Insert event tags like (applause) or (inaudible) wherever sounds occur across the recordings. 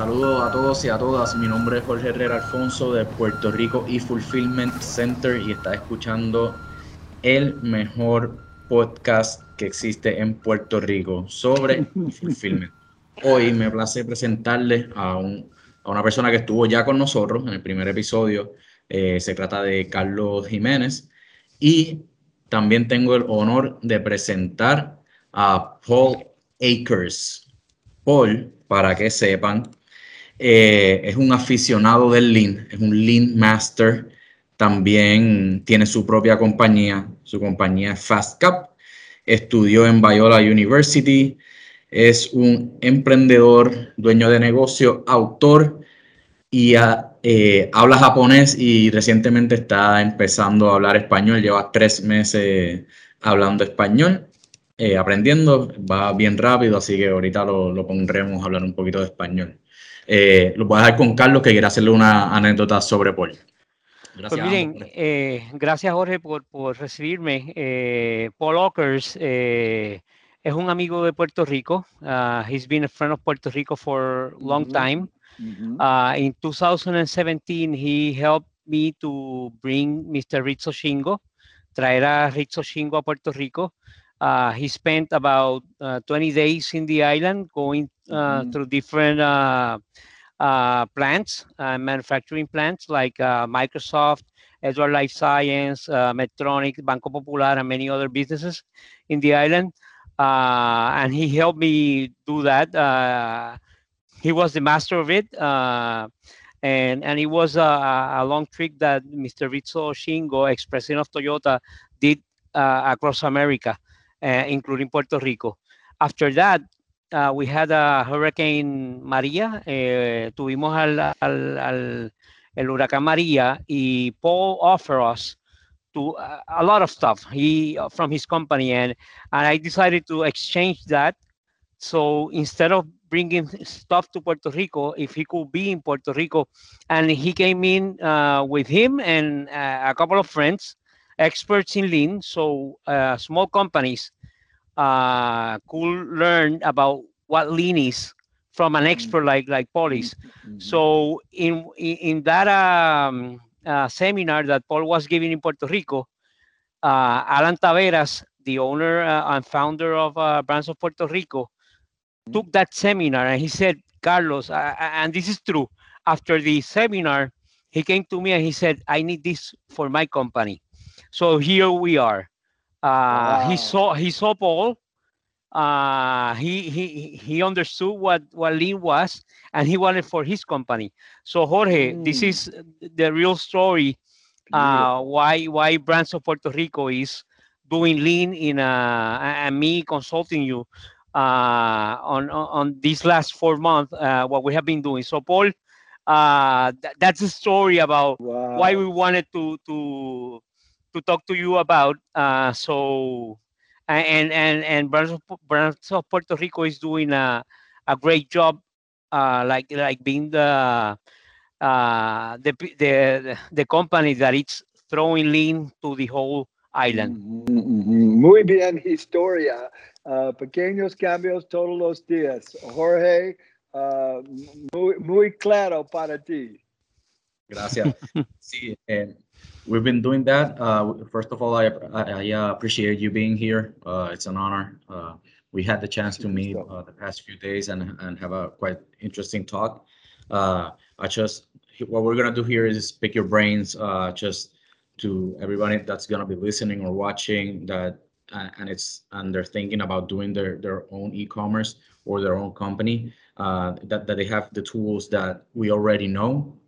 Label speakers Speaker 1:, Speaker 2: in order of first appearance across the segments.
Speaker 1: Saludos a todos y a todas. Mi nombre es Jorge Herrera Alfonso de Puerto Rico y Fulfillment Center y está escuchando el mejor podcast que existe en Puerto Rico sobre (laughs) fulfillment. Hoy me place presentarles a, un, a una persona que estuvo ya con nosotros en el primer episodio. Eh, se trata de Carlos Jiménez y también tengo el honor de presentar a Paul Akers. Paul, para que sepan, eh, es un aficionado del Lean, es un Lean Master. También tiene su propia compañía, su compañía es FastCap. Estudió en Biola University. Es un emprendedor, dueño de negocio, autor y eh, habla japonés y recientemente está empezando a hablar español. Lleva tres meses hablando español, eh, aprendiendo. Va bien rápido, así que ahorita lo, lo pondremos a hablar un poquito de español. Eh, lo voy a dejar con Carlos, que quiere hacerle una anécdota sobre Paul.
Speaker 2: Gracias, pues miren, eh, gracias Jorge por, por recibirme. Eh, Paul Ockers eh, es un amigo de Puerto Rico. Uh, he's been a friend of Puerto Rico for a long mm -hmm. time. Mm -hmm. uh, in 2017, he helped me to bring Mr. Rizzo Shingo, traer a Rizzo Shingo a Puerto Rico. Uh, he spent about uh, 20 days in the island going mm-hmm. through different uh, uh, plants, manufacturing plants like Microsoft, Edward Life Science, Medtronic, Banco Popular, and many other businesses in the island. and he helped me do that. he was the master of it and and it was a, a, long trip that Mr. Ritsuo Shingo, ex-president of Toyota, did uh, across America. uh, including Puerto Rico. After that, uh, we had a Hurricane María, eh, tuvimos al, al, al, el huracán María y Paul offered us to uh, a lot of stuff he from his company and and I decided to exchange that. So instead of bringing stuff to Puerto Rico if he could be in Puerto Rico and he came in uh, with him and uh, a couple of friends experts in lean, so uh, small companies uh, could learn about what lean is from an expert like like Polis. Mm-hmm. So in in, in that um, uh, seminar that Paul was giving in Puerto Rico, uh, Alan Taveras, the owner uh, and founder of uh, Brands of Puerto Rico, mm-hmm. took that seminar and he said, Carlos, and this is true. After the seminar, he came to me and he said, I need this for my company. So here we are. Uh, wow. He saw he saw Paul. Uh, he he he understood what what lean was, and he wanted for his company. So Jorge, mm. this is the real story. Uh, why why Brands of Puerto Rico is doing lean in uh, and me consulting you uh, on on these last four months uh, what we have been doing. So Paul, uh, th that's a story about wow. why we wanted to to to talk to you about. Uh, so, and and and Brands of, Puerto Rico is doing a, a great job, uh, like like being the uh, the the the company that it's throwing lean to the whole island.
Speaker 3: Muy bien, historia. Uh, pequeños cambios todos los días. Jorge, uh, muy, muy claro para ti.
Speaker 1: Gracias. (laughs) sí, eh, we've been doing that. Uh, first of all, I, I, I uh, appreciate you being here. Uh, it's an honor. Uh, we had the chance to meet uh, the past few days and, and have a quite interesting talk. Uh, I just, what we're gonna do here is pick your brains just to everybody that's gonna be listening or watching that and it's and they're thinking about doing their their own e-commerce or their own company that, that they have the tools that we already know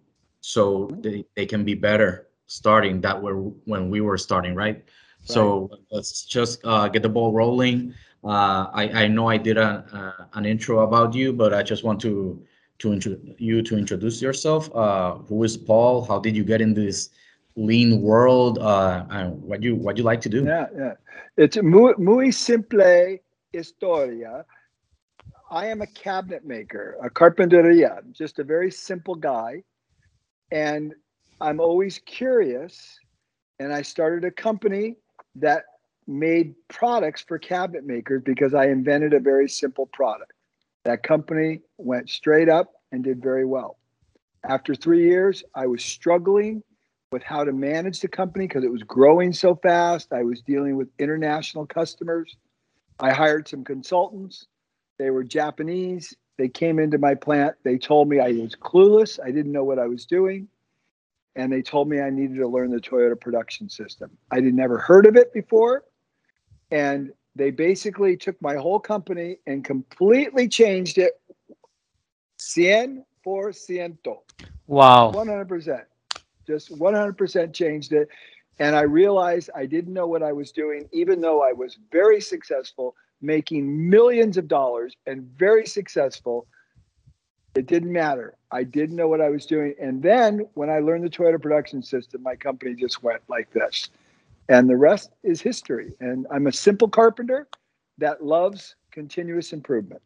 Speaker 1: so they, they can be better starting that were when we were starting, right? right. So let's just uh, get the ball rolling. Uh, I, I know I did a, uh, an intro about you, but I just want to to intro you to introduce yourself. Uh, who is Paul? How did you get in this lean world? Uh, what you what you like to do?
Speaker 3: Yeah, yeah. It's muy, muy simple historia. I am a cabinet maker, a carpinteria, just a very simple guy. And I'm always curious. And I started a company that made products for cabinet makers because I invented a very simple product. That company went straight up and did very well. After three years, I was struggling with how to manage the company because it was growing so fast. I was dealing with international customers. I hired some consultants. They were Japanese. They came into my plant. They told me I was clueless. I didn't know what I was doing. And they told me I needed to learn the Toyota production system. I had never heard of it before. And they basically took my whole company and completely changed it. Cien por ciento.
Speaker 2: Wow.
Speaker 3: 100%. Just 100% changed it. And I realized I didn't know what I was doing, even though I was very successful, making millions of dollars and very successful. It didn't matter. I didn't know what I was doing. And then when I learned the Toyota production system, my company just went like this. And the rest is history. And I'm a simple carpenter that loves continuous improvement.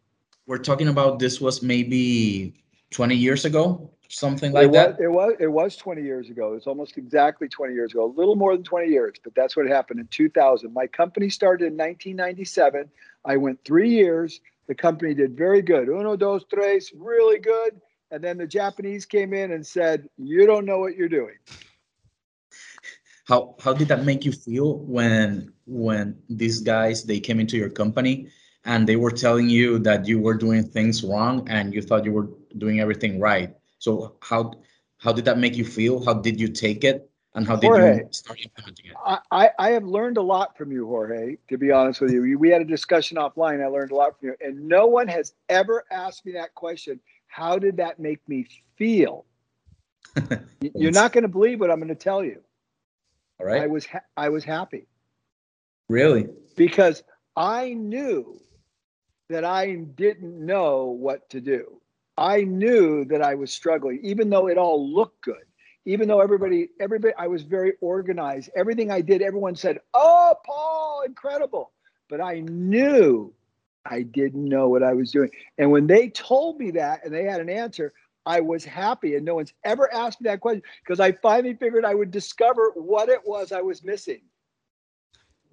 Speaker 1: We're talking about this was maybe 20 years ago, something like
Speaker 3: it
Speaker 1: that.
Speaker 3: Was, it was it was 20 years ago. It's almost exactly 20 years ago, a little more than 20 years, but that's what happened in 2000. My company started in 1997. I went three years. The company did very good. Uno, dos, tres, really good. And then the Japanese came in and said, "You don't know what you're doing."
Speaker 1: How how did that make you feel when when these guys they came into your company and they were telling you that you were doing things wrong and you thought you were doing everything right? So how how did that make you feel? How did you take it? And how did Jorge, you start implementing it?
Speaker 3: I, I have learned a lot from you, Jorge, to be honest with you. We had a discussion offline. I learned a lot from you. And no one has ever asked me that question. How did that make me feel? (laughs) You're not going to believe what I'm going to tell you.
Speaker 1: All right.
Speaker 3: I was ha- I was happy.
Speaker 1: Really?
Speaker 3: Because I knew that I didn't know what to do. I knew that I was struggling, even though it all looked good. Even though everybody, everybody, I was very organized. Everything I did, everyone said, "Oh, Paul, incredible!" But I knew I didn't know what I was doing. And when they told me that, and they had an answer, I was happy. And no one's ever asked me that question because I finally figured I would discover what it was I was missing.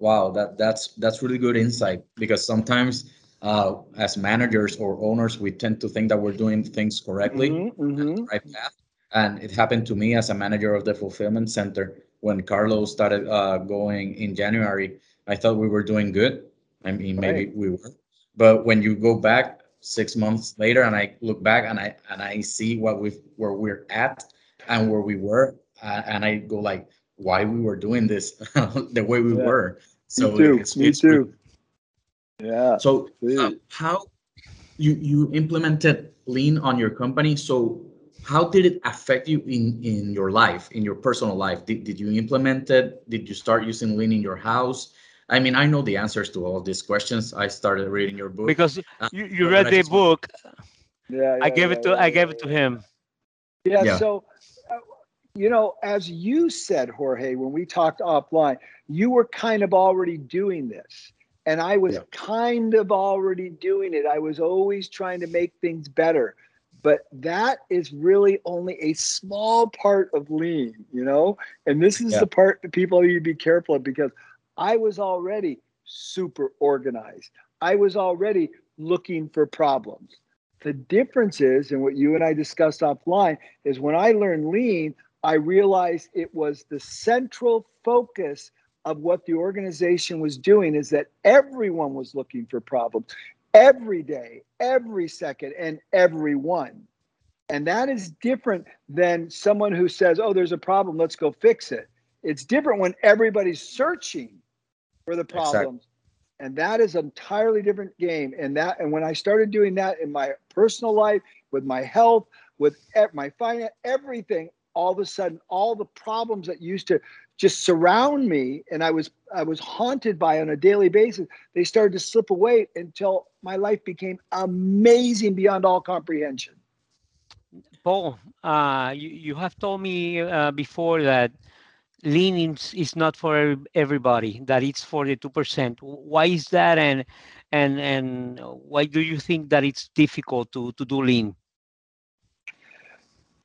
Speaker 1: Wow, that that's that's really good insight because sometimes uh, as managers or owners, we tend to think that we're doing things correctly, mm-hmm, mm-hmm. right path. And it happened to me as a manager of the fulfillment center when Carlos started uh, going in January. I thought we were doing good. I mean, maybe right. we were, but when you go back six months later and I look back and I and I see what we where we're at and where we were, uh, and I go like, why we were doing this (laughs) the way we yeah. were.
Speaker 3: So Me too. It's, Me it's too. Yeah.
Speaker 1: So uh, how you you implemented lean on your company? So how did it affect you in in your life, in your personal life? Did did you implement it? Did you start using lean in your house? I mean, I know the answers to all these questions. I started reading your book
Speaker 2: because uh, you, you read the book.
Speaker 3: Yeah, yeah,
Speaker 2: I gave
Speaker 3: yeah,
Speaker 2: it to I gave it to him.
Speaker 3: Yeah. So, uh, you know, as you said, Jorge, when we talked offline, you were kind of already doing this and I was yeah. kind of already doing it. I was always trying to make things better. But that is really only a small part of lean, you know? And this is yeah. the part that people need to be careful of because I was already super organized. I was already looking for problems. The difference is, and what you and I discussed offline, is when I learned lean, I realized it was the central focus of what the organization was doing is that everyone was looking for problems every day, every second, and everyone. And that is different than someone who says, oh, there's a problem, let's go fix it. It's different when everybody's searching for the problems. Exactly. And that is an entirely different game. And that, and when I started doing that in my personal life, with my health, with my finance, everything, all of a sudden, all the problems that used to just surround me and I was I was haunted by on a daily basis, they started to slip away until my life became amazing beyond all comprehension.
Speaker 2: Paul, uh, you, you have told me uh, before that leaning is not for everybody, that it's for the 2%. Why is that? And, and, and why do you think that it's difficult to, to do lean?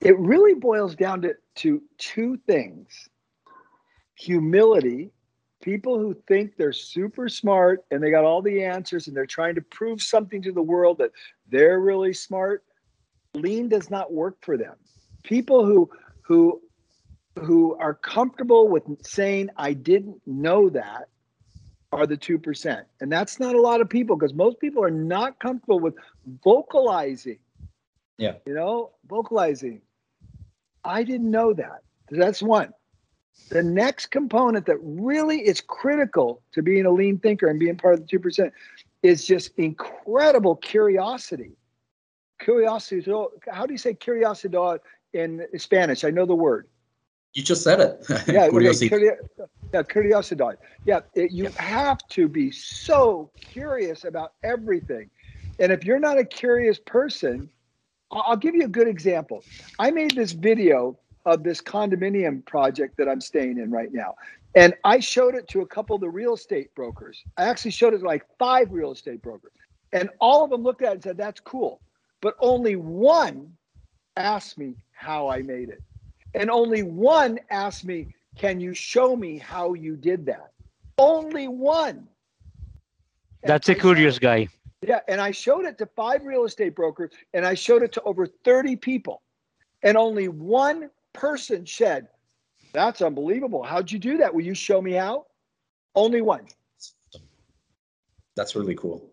Speaker 3: It really boils down to, to two things humility people who think they're super smart and they got all the answers and they're trying to prove something to the world that they're really smart lean does not work for them. People who who who are comfortable with saying I didn't know that are the 2%. And that's not a lot of people because most people are not comfortable with vocalizing.
Speaker 1: Yeah.
Speaker 3: You know, vocalizing. I didn't know that. That's one. The next component that really is critical to being a lean thinker and being part of the 2% is just incredible curiosity. Curiosity. How do you say curiosity in Spanish? I know the word.
Speaker 1: You just said it. (laughs)
Speaker 3: Yeah, curiosity. Yeah, curiosity. Yeah, it, you yeah. have to be so curious about everything. And if you're not a curious person, I'll give you a good example. I made this video of this condominium project that I'm staying in right now. And I showed it to a couple of the real estate brokers. I actually showed it to like five real estate brokers. And all of them looked at it and said, that's cool. But only one asked me how I made it. And only one asked me, Can you show me how you did that? Only one.
Speaker 2: That's a curious guy.
Speaker 3: Yeah. And I showed it to five real estate brokers and I showed it to over 30 people. And only one person said, That's unbelievable. How'd you do that? Will you show me how? Only one.
Speaker 1: That's really cool.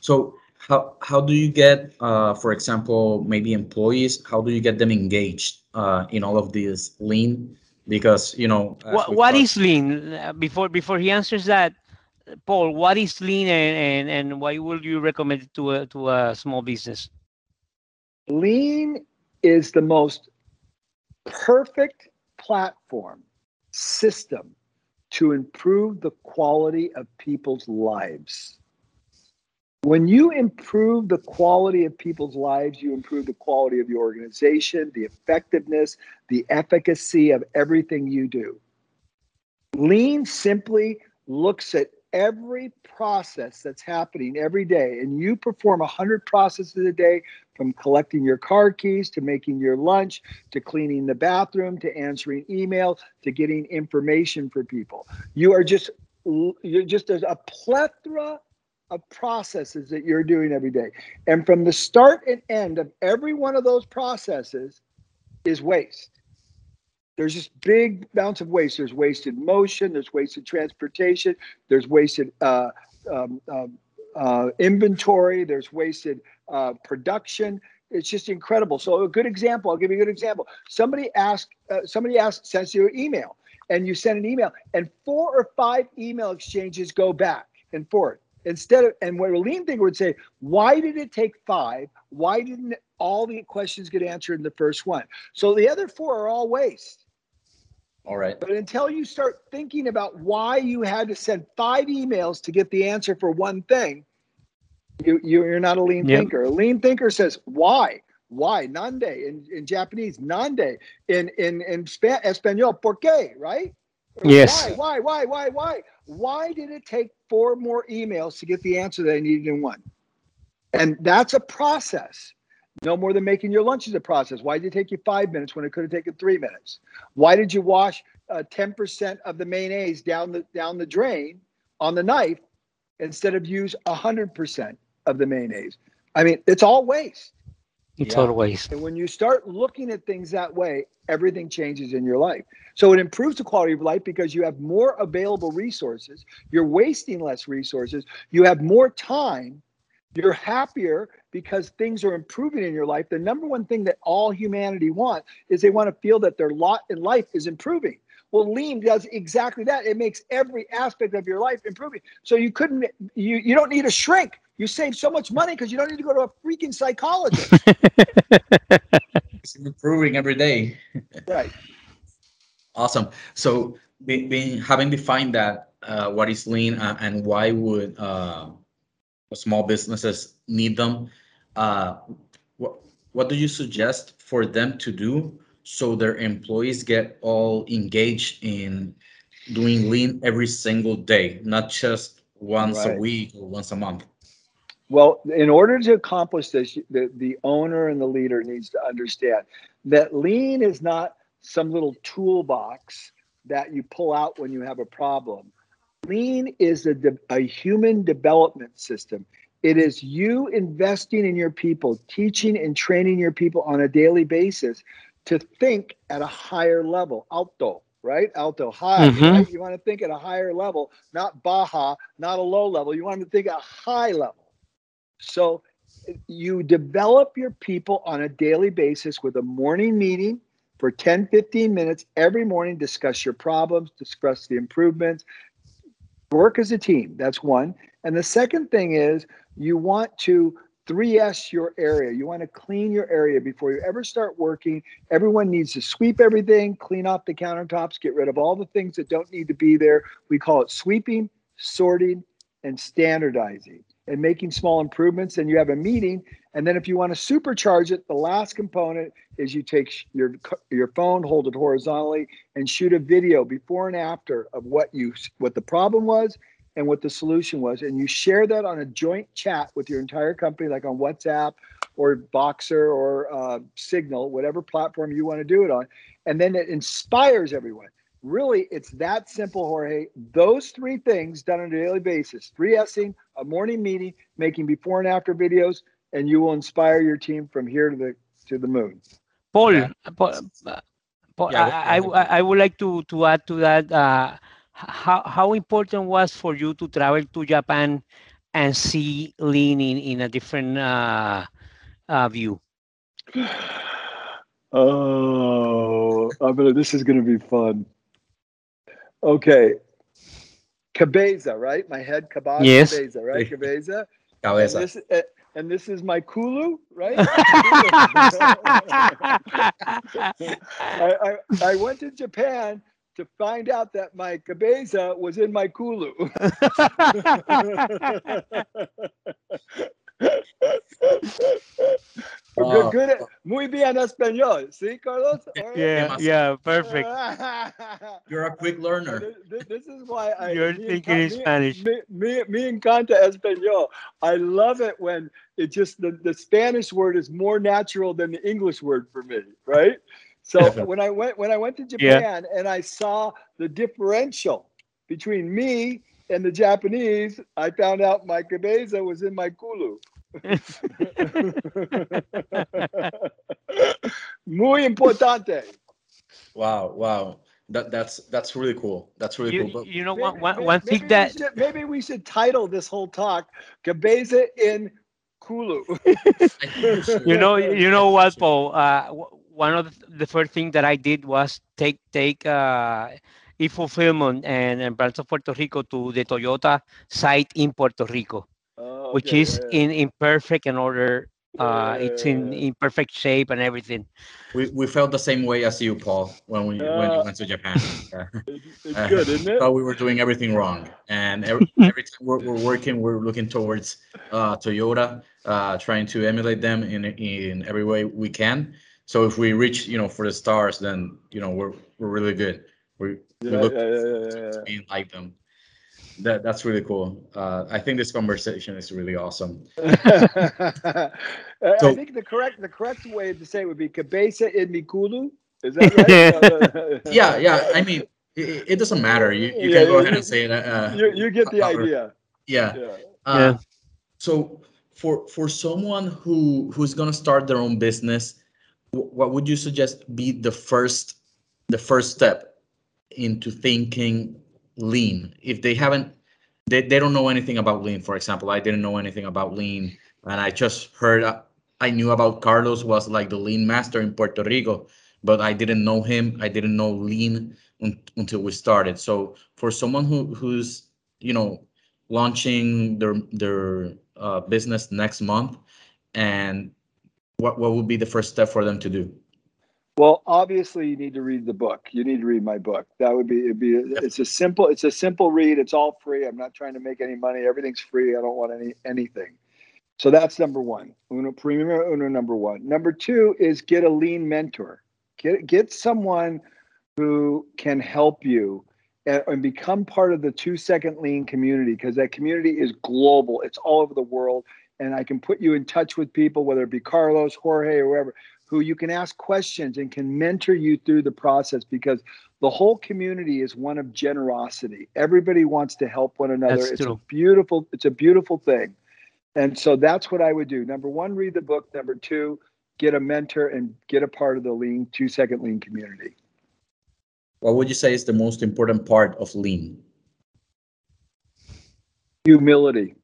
Speaker 1: So, how, how do you get, uh, for example, maybe employees, how do you get them engaged uh, in all of this lean? Because, you know,
Speaker 2: what, what is lean? Before, before he answers that, Paul, what is lean and, and, and why would you recommend it to a, to a small business?
Speaker 3: Lean is the most perfect platform system to improve the quality of people's lives. When you improve the quality of people's lives, you improve the quality of your organization, the effectiveness, the efficacy of everything you do. Lean simply looks at every process that's happening every day, and you perform 100 processes a day from collecting your car keys to making your lunch to cleaning the bathroom to answering email to getting information for people. You are just you're just there's a plethora of processes that you're doing every day. And from the start and end of every one of those processes is waste. There's just big amounts of waste. There's wasted motion, there's wasted transportation, there's wasted uh, um, um, uh, inventory, there's wasted uh, production. It's just incredible. So a good example, I'll give you a good example. Somebody asked, uh, somebody asked, sends you an email, and you send an email, and four or five email exchanges go back and forth instead of and what a lean thinker would say why did it take five why didn't all the questions get answered in the first one so the other four are all waste
Speaker 1: all right.
Speaker 3: But until you start thinking about why you had to send five emails to get the answer for one thing you, you're not a lean yep. thinker. A lean thinker says why? Why? Nande. In, in japanese nande. In in in Sp- espanol por qué? Right?
Speaker 2: Yes.
Speaker 3: Why? Why? Why? Why? Why? Why did it take four more emails to get the answer that I needed in one? And that's a process. No more than making your lunch is a process. Why did it take you five minutes when it could have taken three minutes? Why did you wash uh, 10% of the mayonnaise down the down the drain on the knife instead of use 100% of the mayonnaise? I mean, it's all waste.
Speaker 2: It's yeah. total waste.
Speaker 3: And when you start looking at things that way, everything changes in your life. So it improves the quality of life because you have more available resources, you're wasting less resources, you have more time, you're happier because things are improving in your life. The number one thing that all humanity want is they want to feel that their lot in life is improving. Well, lean does exactly that. It makes every aspect of your life improving. So you couldn't you you don't need a shrink. You save so much money because you don't need to go to a freaking psychologist. (laughs)
Speaker 1: it's improving every day. (laughs)
Speaker 3: right.
Speaker 1: Awesome. So, being having defined that, uh, what is lean uh, and why would uh, small businesses need them? Uh, what what do you suggest for them to do so their employees get all engaged in doing lean every single day, not just once right. a week or once a month?
Speaker 3: Well, in order to accomplish this, the, the owner and the leader needs to understand that lean is not some little toolbox that you pull out when you have a problem. Lean is a, de- a human development system. It is you investing in your people, teaching and training your people on a daily basis to think at a higher level. Alto, right? Alto, high. Mm-hmm. Right? You want to think at a higher level, not baja, not a low level. You want to think at a high level. So you develop your people on a daily basis with a morning meeting for 10, 15 minutes every morning, discuss your problems, discuss the improvements, work as a team. That's one. And the second thing is you want to 3S your area. You want to clean your area before you ever start working. Everyone needs to sweep everything, clean off the countertops, get rid of all the things that don't need to be there. We call it sweeping, sorting, and standardizing and making small improvements. And you have a meeting. And then if you want to supercharge it, the last component is you take your your phone, hold it horizontally, and shoot a video before and after of what you what the problem was and what the solution was, and you share that on a joint chat with your entire company, like on WhatsApp or Voxer or uh, Signal, whatever platform you want to do it on, and then it inspires everyone. Really, it's that simple, Jorge. Those three things done on a daily basis: 3Sing, a morning meeting, making before and after videos, and you will inspire your team from here to the to the moon.
Speaker 2: Paul, yeah. Paul, Paul yeah, I, I, I, would like to to add to that. Uh, how how important was for you to travel to Japan and see lean in, in a different uh, uh, view? (sighs)
Speaker 3: Oh, I'm gonna, this is gonna be fun. Okay, Cabeza, right? My head, Cabeza,
Speaker 2: yes.
Speaker 3: Cabeza, right? Cabeza.
Speaker 1: Cabeza.
Speaker 3: And this, uh, and this is my Kulu, right? (laughs) (laughs) I, I, I went to Japan to find out that my cabeza was in my Kulu. (laughs) Good, good uh, muy bien español. See, Carlos?
Speaker 2: Yeah, yeah, perfect. (laughs)
Speaker 1: You're a quick learner.
Speaker 3: This, this is why I.
Speaker 2: You're thinking in Spanish.
Speaker 3: Me, me, me encanta español. I love it when it just the, the Spanish word is more natural than the English word for me, right? So (laughs) when I went when I went to Japan yeah. and I saw the differential between me and the Japanese, I found out my cabeza was in my kulu. (laughs) Muy importante.
Speaker 1: Wow, wow. That that's that's really cool. That's really
Speaker 2: you,
Speaker 1: cool.
Speaker 2: But you know maybe, one, one, one thing that
Speaker 3: we should, maybe we should title this whole talk "Cabeza in Kulu." (laughs)
Speaker 2: you know, you know what, Paul? Uh, one of the first things that I did was take take uh, e-fulfillment and, and brands of Puerto Rico to the Toyota site in Puerto Rico, oh, okay, which is yeah, in, in perfect in order. Uh, yeah, it's in, in perfect shape and everything.
Speaker 1: We, we felt the same way as you, Paul, when we uh, when we went to Japan. (laughs)
Speaker 3: it's, it's good, isn't it?
Speaker 1: Thought we were doing everything wrong, and every, (laughs) every time we're, we're working, we're looking towards uh, Toyota, uh, trying to emulate them in in every way we can. So if we reach, you know, for the stars, then you know we're we're really good. We, yeah, we look yeah, yeah, to being like them. That that's really cool. Uh, I think this conversation is really awesome. (laughs) so,
Speaker 3: I think the correct the correct way to say it would be cabeza in mikulu. Is that
Speaker 1: right? (laughs) yeah, yeah. I mean, it, it doesn't matter. You you can go ahead and say it. Uh,
Speaker 3: you, you get the idea.
Speaker 1: Yeah. Yeah. Uh, so for for someone who who's gonna start their own business what would you suggest be the first the first step into thinking lean? If they haven't they, they don't know anything about lean for example. I didn't know anything about lean and i just heard i knew about carlos was like the lean master in puerto rico but i didn't know him. I didn't know lean un, until we started. So for someone who who's you know launching their their uh, business next month and what what would be the first step for them to do?
Speaker 3: Well, obviously, you need to read the book. You need to read my book. That would be it'd be. It's a simple. It's a simple read. It's all free. I'm not trying to make any money. Everything's free. I don't want any anything. So that's number one. Uno primero uno number one. Number two is get a lean mentor. Get get someone who can help you and, and become part of the two second lean community because that community is global. It's all over the world and I can put you in touch with people, whether it be Carlos, Jorge, or whoever, who you can ask questions and can mentor you through the process because the whole community is one of generosity. Everybody wants to help one another. That's it's true. a beautiful, it's a beautiful thing. And so that's what I would do. Number one, read the book. Number two, get a mentor and get a part of the lean two second lean community.
Speaker 1: What would you say is the most important part of lean?
Speaker 3: Humility.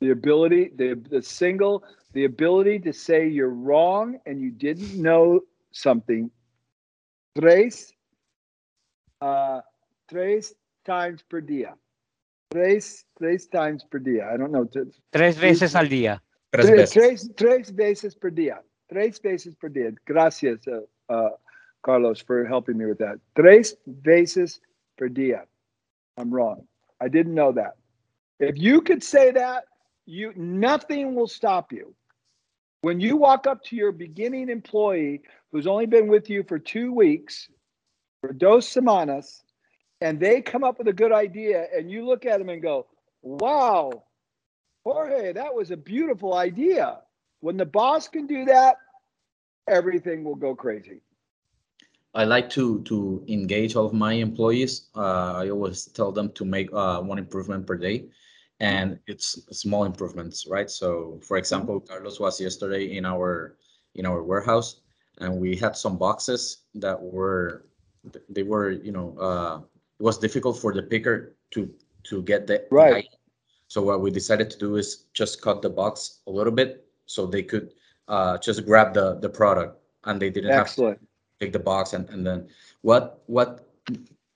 Speaker 3: The ability, the, the single, the ability to say you're wrong and you didn't know something. Tres, uh, tres times per día. Tres, tres times per día. I don't know.
Speaker 2: Tres veces al día.
Speaker 3: Tres, tres, tres, tres veces per día. Tres veces per día. Gracias, uh, uh, Carlos, for helping me with that. Tres veces per día. I'm wrong. I didn't know that. If you could say that, you nothing will stop you. When you walk up to your beginning employee who's only been with you for two weeks, for dos semanas, and they come up with a good idea, and you look at them and go, wow, Jorge, that was a beautiful idea. When the boss can do that, everything will go crazy.
Speaker 1: I like to to engage all of my employees. Uh, I always tell them to make uh, one improvement per day, and it's small improvements, right? So, for example, Carlos was yesterday in our in our warehouse, and we had some boxes that were they were you know uh, it was difficult for the picker to to get the
Speaker 3: right.
Speaker 1: So what we decided to do is just cut the box a little bit so they could uh, just grab the the product and they didn't
Speaker 3: Excellent.
Speaker 1: have to take the box and, and then what what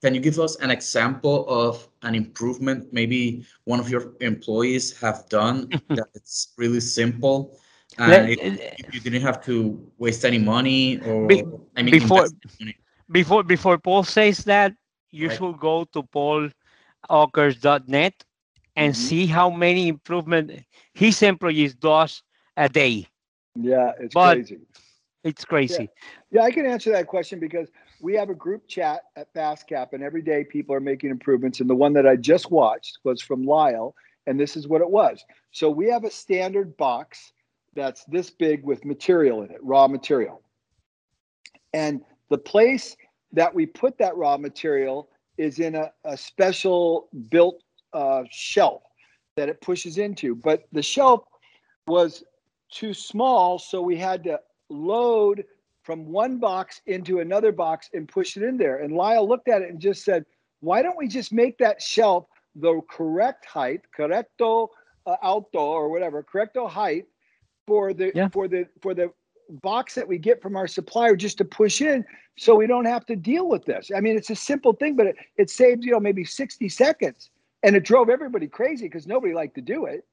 Speaker 1: can you give us an example of an improvement maybe one of your employees have done (laughs) that it's really simple and it, uh, you didn't have to waste any money or
Speaker 2: Be, I mean before before before Paul says that you right. should go to paulakers.net and mm-hmm. see how many improvement his employees does a day.
Speaker 3: Yeah, it's but crazy.
Speaker 2: It's crazy.
Speaker 3: Yeah. yeah, I can answer that question because we have a group chat at FastCap, and every day people are making improvements. And the one that I just watched was from Lyle, and this is what it was. So we have a standard box that's this big with material in it, raw material. And the place that we put that raw material is in a, a special built uh, shelf that it pushes into. But the shelf was too small, so we had to load from one box into another box and push it in there. And Lyle looked at it and just said, why don't we just make that shelf the correct height, correcto uh, alto or whatever, correcto height for the yeah. for the for the box that we get from our supplier just to push in so we don't have to deal with this. I mean, it's a simple thing, but it, it saves, you know, maybe 60 seconds. And it drove everybody crazy because nobody liked to do it.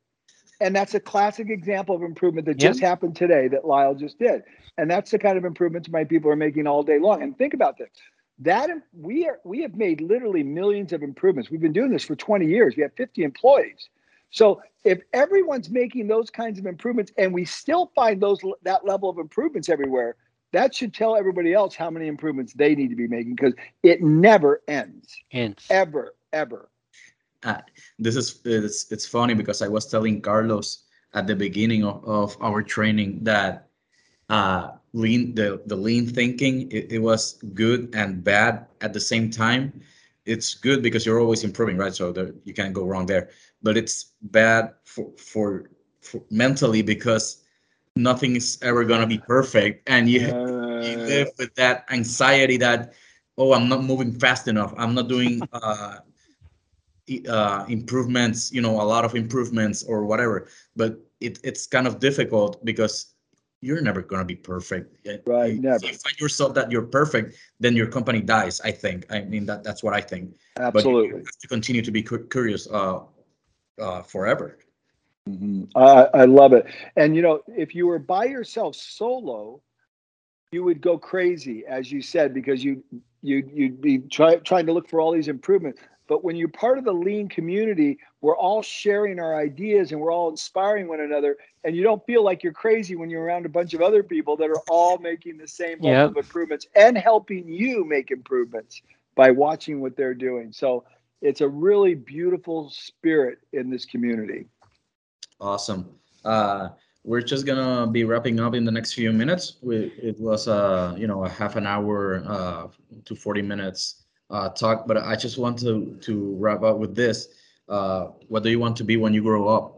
Speaker 3: And that's a classic example of improvement that yep. just happened today that Lyle just did. And that's the kind of improvements my people are making all day long. And think about this. That we are we have made literally millions of improvements. We've been doing this for 20 years. We have 50 employees. So if everyone's making those kinds of improvements and we still find those that level of improvements everywhere, that should tell everybody else how many improvements they need to be making because it never ends.
Speaker 2: Ends.
Speaker 3: Ever, ever.
Speaker 1: Uh, this is it's, it's funny because I was telling Carlos at the beginning of, of our training that uh, lean the, the lean thinking it, it was good and bad at the same time. It's good because you're always improving, right? So the, you can't go wrong there. But it's bad for, for, for mentally because nothing is ever gonna be perfect, and you, uh, you live with that anxiety that oh, I'm not moving fast enough. I'm not doing uh, uh, improvements, you know, a lot of improvements or whatever. But it, it's kind of difficult because you're never gonna be perfect.
Speaker 3: Right,
Speaker 1: you,
Speaker 3: never.
Speaker 1: you find yourself that you're perfect, then your company dies. I think. I mean that that's what I think.
Speaker 3: Absolutely.
Speaker 1: But you have to continue to be cu- curious uh, uh, forever.
Speaker 3: Mm-hmm. I, I love it. And you know, if you were by yourself solo, you would go crazy, as you said, because you you you'd be try, trying to look for all these improvements. But when you're part of the lean community, we're all sharing our ideas and we're all inspiring one another. And you don't feel like you're crazy when you're around a bunch of other people that are all making the same level yep. of improvements and helping you make improvements by watching what they're doing. So it's a really beautiful spirit in this community.
Speaker 1: Awesome. Uh, we're just gonna be wrapping up in the next few minutes. We, it was uh, you know a half an hour uh, to 40 minutes uh, talk, but I just want to to wrap up with this. Uh, what do you want to be when you grow up?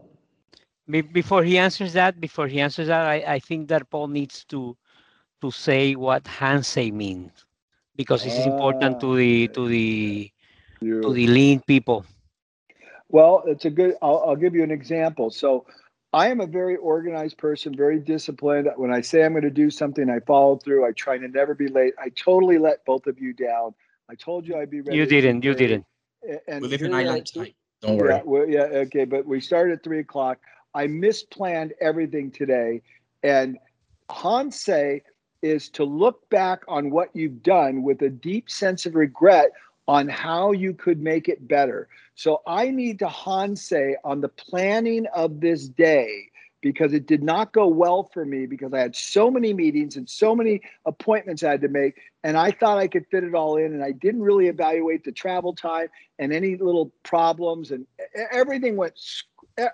Speaker 2: before he answers that, before he answers that, I, I think that Paul needs to to say what Hansei means because this is important to the to the to the lean people.
Speaker 3: Well, it's a good. I'll, I'll give you an example. So, I am a very organized person, very disciplined. When I say I'm going to do something, I follow through. I try to never be late. I totally let both of you down. I told you I'd be ready.
Speaker 2: You didn't. You didn't.
Speaker 1: And we live in island time. Don't worry.
Speaker 3: Yeah, yeah, okay. But we started at three o'clock. I misplanned everything today. And Hansei is to look back on what you've done with a deep sense of regret on how you could make it better. So I need to Hansei on the planning of this day because it did not go well for me because I had so many meetings and so many appointments I had to make. And I thought I could fit it all in. And I didn't really evaluate the travel time and any little problems. And everything went.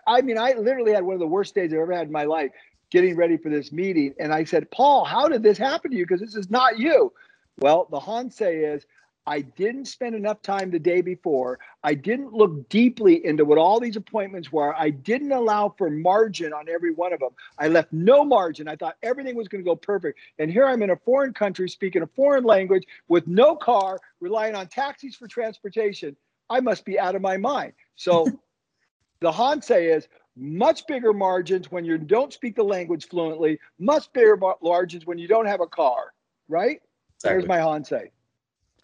Speaker 3: I mean, I literally had one of the worst days I've ever had in my life getting ready for this meeting. And I said, Paul, how did this happen to you? Because this is not you. Well, the Hansei is I didn't spend enough time the day before. I didn't look deeply into what all these appointments were. I didn't allow for margin on every one of them. I left no margin. I thought everything was going to go perfect. And here I'm in a foreign country speaking a foreign language with no car, relying on taxis for transportation. I must be out of my mind. So (laughs) the Hansei is much bigger margins when you don't speak the language fluently, much bigger margins when you don't have a car, right? Exactly. There's my Hansei.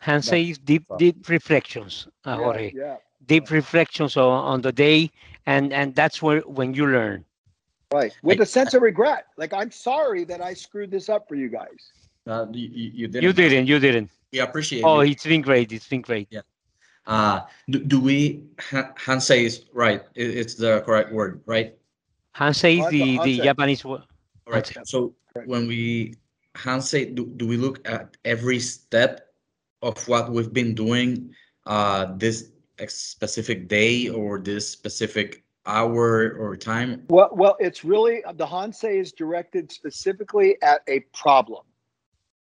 Speaker 2: Hansei is deep, deep reflections, uh, Jorge. Yeah, yeah. Deep reflections on, on the day, and and that's where when you learn.
Speaker 3: Right, with I, a sense of regret. Like I'm sorry that I screwed this up for you guys.
Speaker 1: Uh, you, you didn't.
Speaker 2: You didn't. You didn't.
Speaker 1: We appreciate.
Speaker 2: Oh, it. it's been great. It's been great.
Speaker 1: Yeah. Uh, do, do we Hansei is right? It's the correct word, right?
Speaker 2: Hansei is the, the Japanese word.
Speaker 1: All right. So when we Hansei, do, do we look at every step of what we've been doing uh, this specific day or this specific hour or time?
Speaker 3: Well, well, it's really the Hansei is directed specifically at a problem.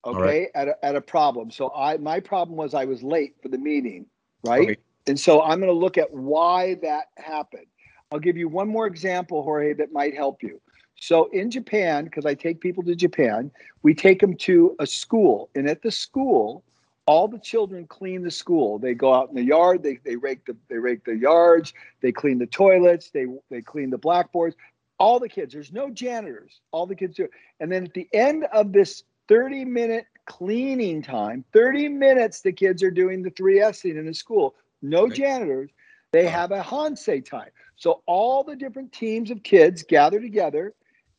Speaker 3: Okay, right. at a, at a problem. So I my problem was I was late for the meeting right? Okay. And so I'm going to look at why that happened. I'll give you one more example, Jorge, that might help you. So in Japan, because I take people to Japan, we take them to a school, and at the school, all the children clean the school. They go out in the yard, they, they rake the they rake the yards, they clean the toilets, they they clean the blackboards. All the kids. There's no janitors. All the kids do. And then at the end of this 30 minute cleaning time 30 minutes the kids are doing the 3s in the school no right. janitors they have a hansei time so all the different teams of kids gather together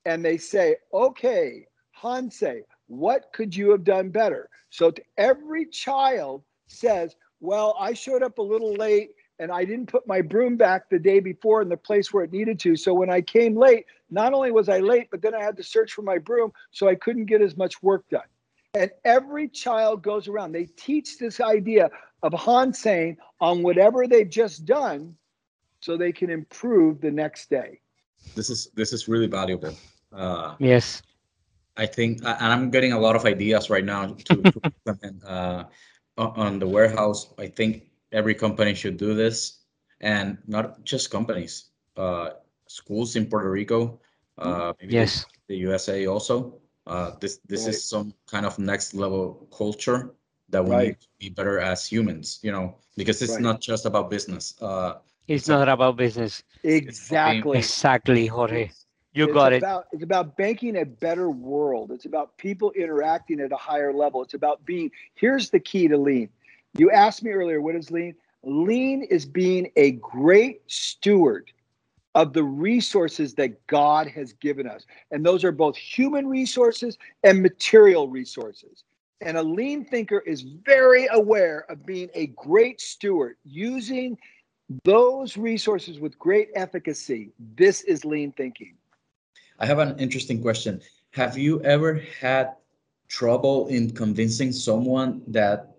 Speaker 3: and they say okay hansei what could you have done better so every child says well i showed up a little late and I didn't put my broom back the day before in the place where it needed to. So when I came late, not only was I late, but then I had to search for my broom, so I couldn't get as much work done. And every child goes around. They teach this idea of Hansei on whatever they've just done so they can improve the next day.
Speaker 1: This is this is really valuable.
Speaker 2: Uh, yes.
Speaker 1: I think, and I'm getting a lot of ideas right now to, to (laughs) uh, on the warehouse. I think every company should do this, and not just companies, uh, schools in Puerto Rico, uh,
Speaker 2: yes,
Speaker 1: the USA also. Uh, this this right. is some kind of next level culture that we right. need to be better as humans, you know, because it's right. not just about business. Uh,
Speaker 2: it's, it's not about business.
Speaker 3: Exactly.
Speaker 2: Exactly, Jorge. You it's got
Speaker 3: about, it. It's about banking a better world. It's about people interacting at a higher level. It's about being. Here's the key to lean you asked me earlier, what is lean? Lean is being a great steward of the resources that God has given us. And those are both human resources and material resources. And a lean thinker is very aware of being a great steward, using those resources with great efficacy. This is lean thinking.
Speaker 1: I have an interesting question. Have you ever had trouble in convincing someone that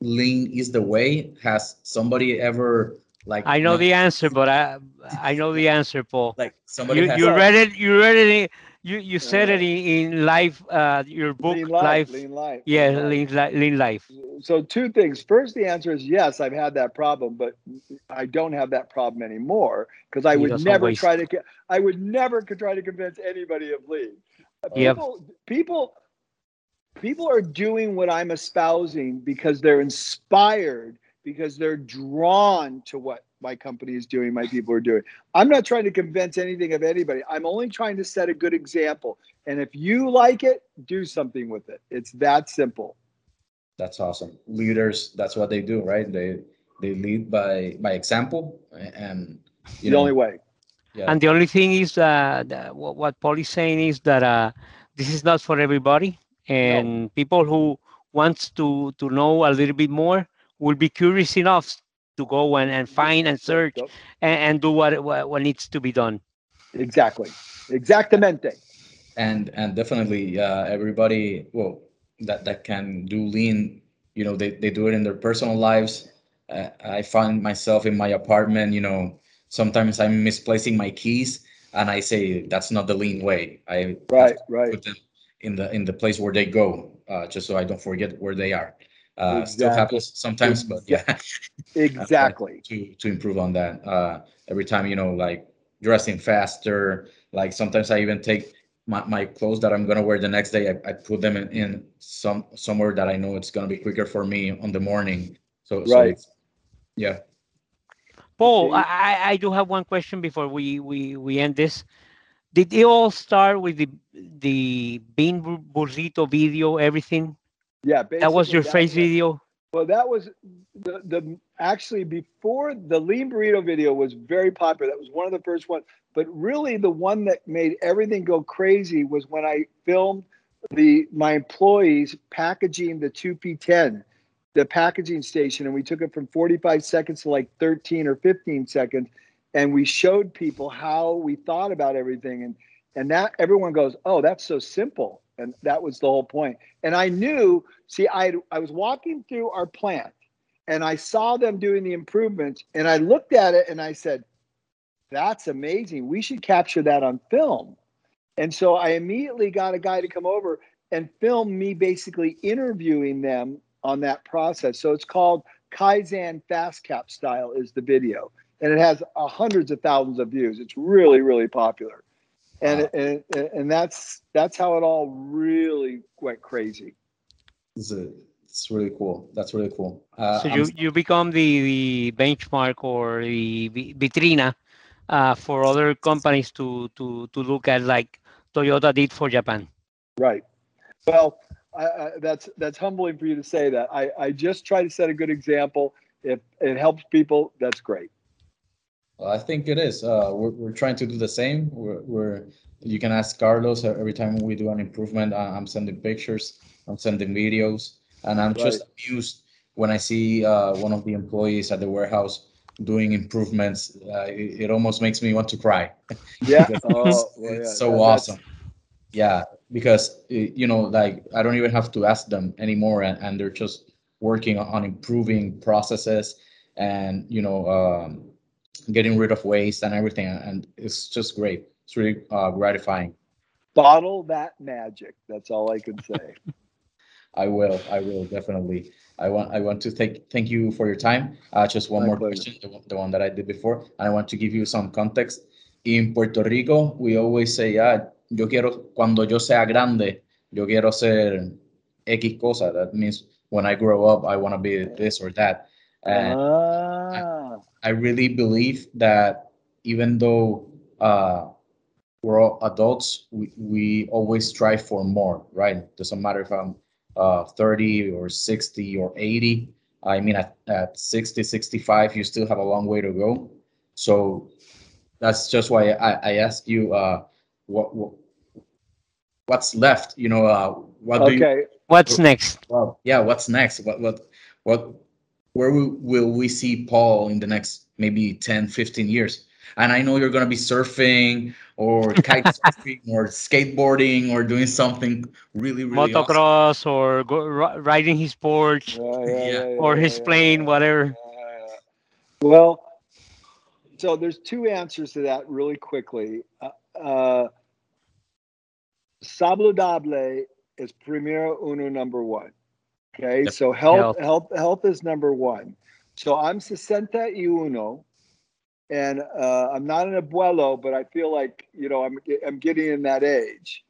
Speaker 1: lean is the way? Has somebody ever like?
Speaker 2: I know the answer, but I I know the answer, Paul.
Speaker 1: Like somebody
Speaker 2: you, you read it. You read it. You you said uh, it in, in live uh, your book
Speaker 3: lean
Speaker 2: life,
Speaker 3: lean life.
Speaker 2: Yeah lean, lean life.
Speaker 3: So two things. First the answer is yes i've had that problem but i don't have that problem anymore because i would never try to i would never try to convince anybody of lean people yep. people people are doing what i'm espousing because they're inspired because they're drawn to what my company is doing, my people are doing. I'm not trying to convince anything of anybody. I'm only trying to set a good example. And if you like it, do something with it. It's that simple.
Speaker 1: That's awesome. Leaders, that's what they do, right? They they lead by by example and
Speaker 3: the know, only way.
Speaker 2: Yeah. And the only thing is uh, what, what Paul is saying is that uh, this is not for everybody, and no. people who wants to to know a little bit more will be curious enough to go and, and find and search yep. and, and, do what, what, what needs to be done.
Speaker 3: Exactly. Exactamente.
Speaker 1: And and definitely uh, everybody well that that can do lean, you know, they, they do it in their personal lives. Uh, I find myself in my apartment, you know, sometimes I'm misplacing my keys and I say that's not the lean way. I
Speaker 3: right, right. put
Speaker 1: them in the in the place where they go, uh, just so I don't forget where they are. Uh, exactly. Still happens sometimes, but yeah, (laughs)
Speaker 3: exactly.
Speaker 1: to to improve on that. Uh, every time you know, like dressing faster. Like sometimes I even take my, my clothes that I'm gonna wear the next day. I, I put them in, in some somewhere that I know it's gonna be quicker for me on the morning. So right, so yeah.
Speaker 2: Paul, I, I do have one question before we, we, we end this. Did it all start with the the bean burrito video, everything?
Speaker 3: Yeah,
Speaker 2: that was your face video.
Speaker 3: Well, that was the the actually before the lean burrito video was very popular. That was one of the first ones. But really, the one that made everything go crazy was when I filmed the my employees packaging the 2P10, the packaging station, and we took it from 45 seconds to like 13 or 15 seconds, and we showed people how we thought about everything, and and that everyone goes, oh, that's so simple and that was the whole point. And I knew, see, I I was walking through our plant and I saw them doing the improvements and I looked at it and I said, that's amazing. We should capture that on film. And so I immediately got a guy to come over and film me basically interviewing them on that process. So it's called Kaizen FastCap Style is the video. And it has uh, hundreds of thousands of views. It's really, really popular and, and and that's that's how it all really went crazy.
Speaker 1: It's, a, it's really cool. That's really cool. Uh,
Speaker 2: so you, you become the, the benchmark or the vitrina uh, for other companies to to to look at, like Toyota did for Japan.
Speaker 3: Right. Well, I, I, that's that's humbling for you to say that. I, I just try to set a good example. If it helps people, that's great.
Speaker 1: I think it is. Uh, we're, we're trying to do the same. We're, we're you can ask Carlos every time we do an improvement. I'm sending pictures, I'm sending videos, and I'm right. just amused when I see uh, one of the employees at the warehouse doing improvements. Uh, it, it, almost makes me want to cry. (laughs)
Speaker 3: Yeah,
Speaker 1: oh, it's, well, yeah. so that, awesome. Yeah, because you know, like I don't even have to ask them anymore, and, and they're just working on improving processes and you know um, getting rid of waste and everything, and it's just great. It's really uh, gratifying.
Speaker 3: Bottle that magic. That's all I can say. (laughs)
Speaker 1: I will. I will definitely. I want. I want to thank thank you for your time. Uh, just one My more pleasure. question, the one, the one that I did before, and I want to give you some context. In Puerto Rico, we always say, "Ah, yo quiero cuando yo sea grande, yo quiero ser X cosa." That means when I grow up, I want to be this or that. And ah. I, I really believe that even though uh, we're all adults, we, we always strive for more, right? Doesn't matter if I'm uh, 30 or 60 or 80. I mean, at, at 60, 65, you still have a long way to go. So that's just why I, I ask you uh, what, what what's left. You know, uh, what
Speaker 2: okay.
Speaker 1: do you?
Speaker 2: What's next?
Speaker 1: Well, yeah, what's next? What what what? Where will, will we see Paul in the next maybe 10, 15 years? and I know you're gonna be surfing or (laughs) kite surfing or skateboarding or doing something really really
Speaker 2: motocross awesome. or go, riding his porch yeah, yeah, yeah, or his plane whatever
Speaker 3: well so there's two answers to that really quickly uh, uh, saludable is primero uno number one. Okay, yep. so health, health, health, health is number one. So I'm 61, and uh, I'm not an abuelo, but I feel like you know I'm I'm getting in that age.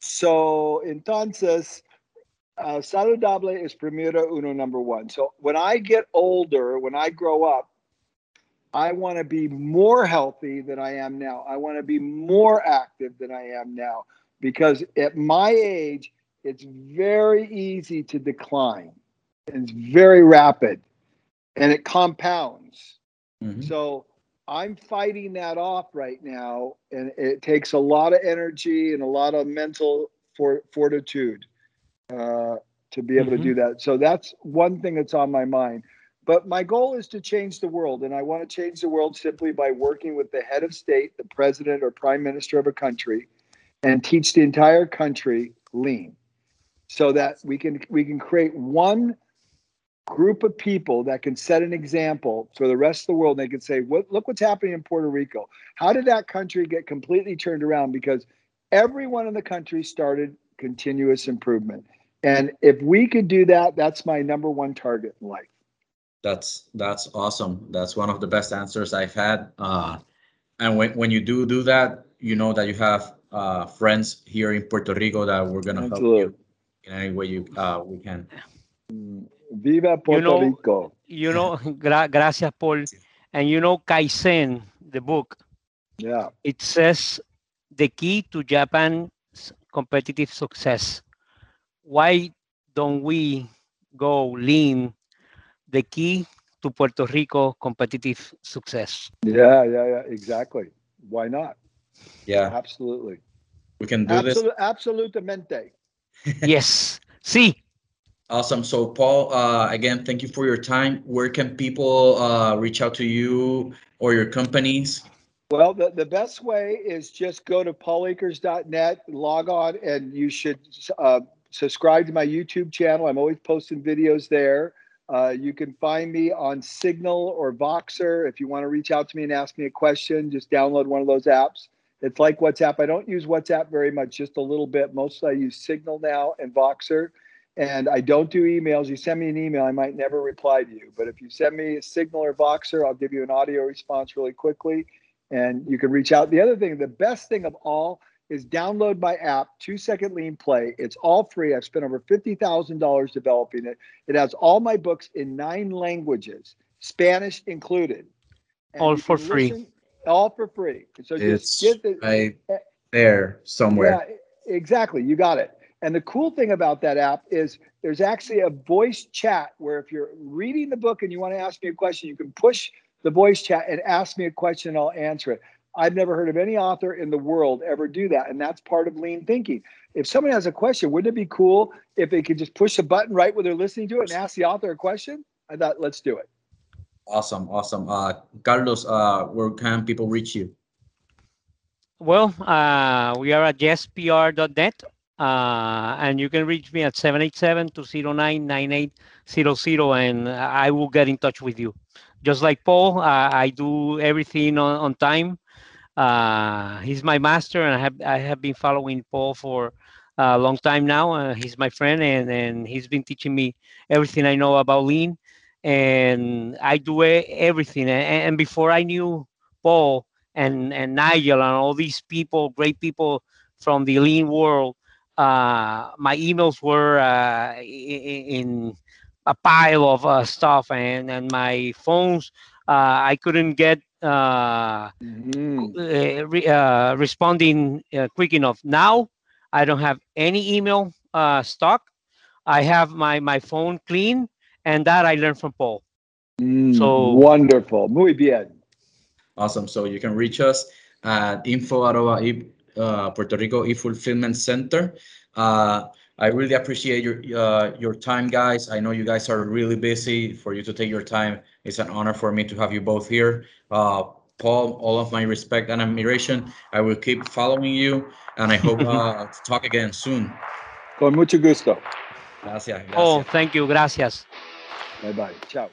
Speaker 3: So entonces, uh, saludable is primero uno number one. So when I get older, when I grow up, I want to be more healthy than I am now. I want to be more active than I am now because at my age, it's very easy to decline. It's very rapid and it compounds. Mm-hmm. So I'm fighting that off right now, and it takes a lot of energy and a lot of mental for, fortitude uh, to be able mm-hmm. to do that. So that's one thing that's on my mind. But my goal is to change the world, and I want to change the world simply by working with the head of state, the president or prime minister of a country, and teach the entire country lean, so that we can we can create one group of people that can set an example for the rest of the world. They can say, "What? Look what's happening in Puerto Rico. How did that country get completely turned around? Because everyone in the country started continuous improvement." And if we could do that, that's my number one target in life.
Speaker 1: That's that's awesome. That's one of the best answers I've had. Uh, and when when you do do that, you know that you have uh, friends here in Puerto Rico that we're gonna Absolutely. help you in any way you uh, we can.
Speaker 3: Viva Puerto
Speaker 2: you know,
Speaker 3: Rico.
Speaker 2: You know, gra gracias, Paul. And you know, Kaizen, the book.
Speaker 3: Yeah.
Speaker 2: It says the key to Japan's competitive success. Why don't we go lean the key to Puerto Rico competitive success.
Speaker 3: Yeah, yeah, yeah, exactly. Why not?
Speaker 1: Yeah,
Speaker 3: absolutely.
Speaker 1: We can do Absol- this.
Speaker 3: Absolutamente.
Speaker 2: Yes. See.
Speaker 1: Awesome. So, Paul, uh, again, thank you for your time. Where can people uh, reach out to you or your companies?
Speaker 3: Well, the, the best way is just go to paulakers.net, log on, and you should uh, subscribe to my YouTube channel. I'm always posting videos there. Uh, you can find me on Signal or Voxer. If you want to reach out to me and ask me a question, just download one of those apps. It's like WhatsApp. I don't use WhatsApp very much, just a little bit. Mostly I use Signal now and Voxer. And I don't do emails. You send me an email, I might never reply to you. But if you send me a Signal or Voxer, I'll give you an audio response really quickly. And you can reach out. The other thing, the best thing of all is download my app, Two Second Lean Play. It's all free. I've spent over $50,000 developing it. It has all my books in nine languages, Spanish included.
Speaker 2: And all for free.
Speaker 3: Listen, all for free.
Speaker 1: So it's just get the, right eh, there somewhere.
Speaker 3: Yeah, exactly. You got it. And the cool thing about that app is there's actually a voice chat where if you're reading the book and you want to ask me a question, you can push the voice chat and ask me a question and I'll answer it. I've never heard of any author in the world ever do that. And that's part of lean thinking. If someone has a question, wouldn't it be cool if they could just push a button right where they're listening to it and ask the author a question? I thought, let's do it.
Speaker 1: Awesome. Awesome. Uh, Carlos, uh, where can people reach you?
Speaker 2: Well, uh, we are at yespr.net. Uh, and you can reach me at 787-209-9800 and I will get in touch with you. Just like Paul, uh, I do everything on, on time. Uh, he's my master, and I have I have been following Paul for a long time now. Uh, he's my friend, and and he's been teaching me everything I know about lean, and I do everything. And, and before I knew Paul and and Nigel and all these people, great people from the lean world, uh, my emails were uh, in, a pile of uh, stuff, and and my phones. Uh, I couldn't get uh, mm-hmm. re, uh, responding uh, quick enough. Now I don't have any email uh, stock. I have my my phone clean, and that I learned from Paul.
Speaker 3: Mm, so wonderful, muy bien.
Speaker 1: Awesome. So you can reach us at info arroba uh, Puerto Rico e-fulfillment center. Uh, I really appreciate your uh, your time, guys. I know you guys are really busy. For you to take your time, it's an honor for me to have you both here. Uh, Paul, all of my respect and admiration. I will keep following you, and I hope uh, (laughs) to talk again soon.
Speaker 3: Con mucho gusto.
Speaker 1: Gracias, gracias.
Speaker 2: Oh, thank you. Gracias.
Speaker 3: 拜拜，下午。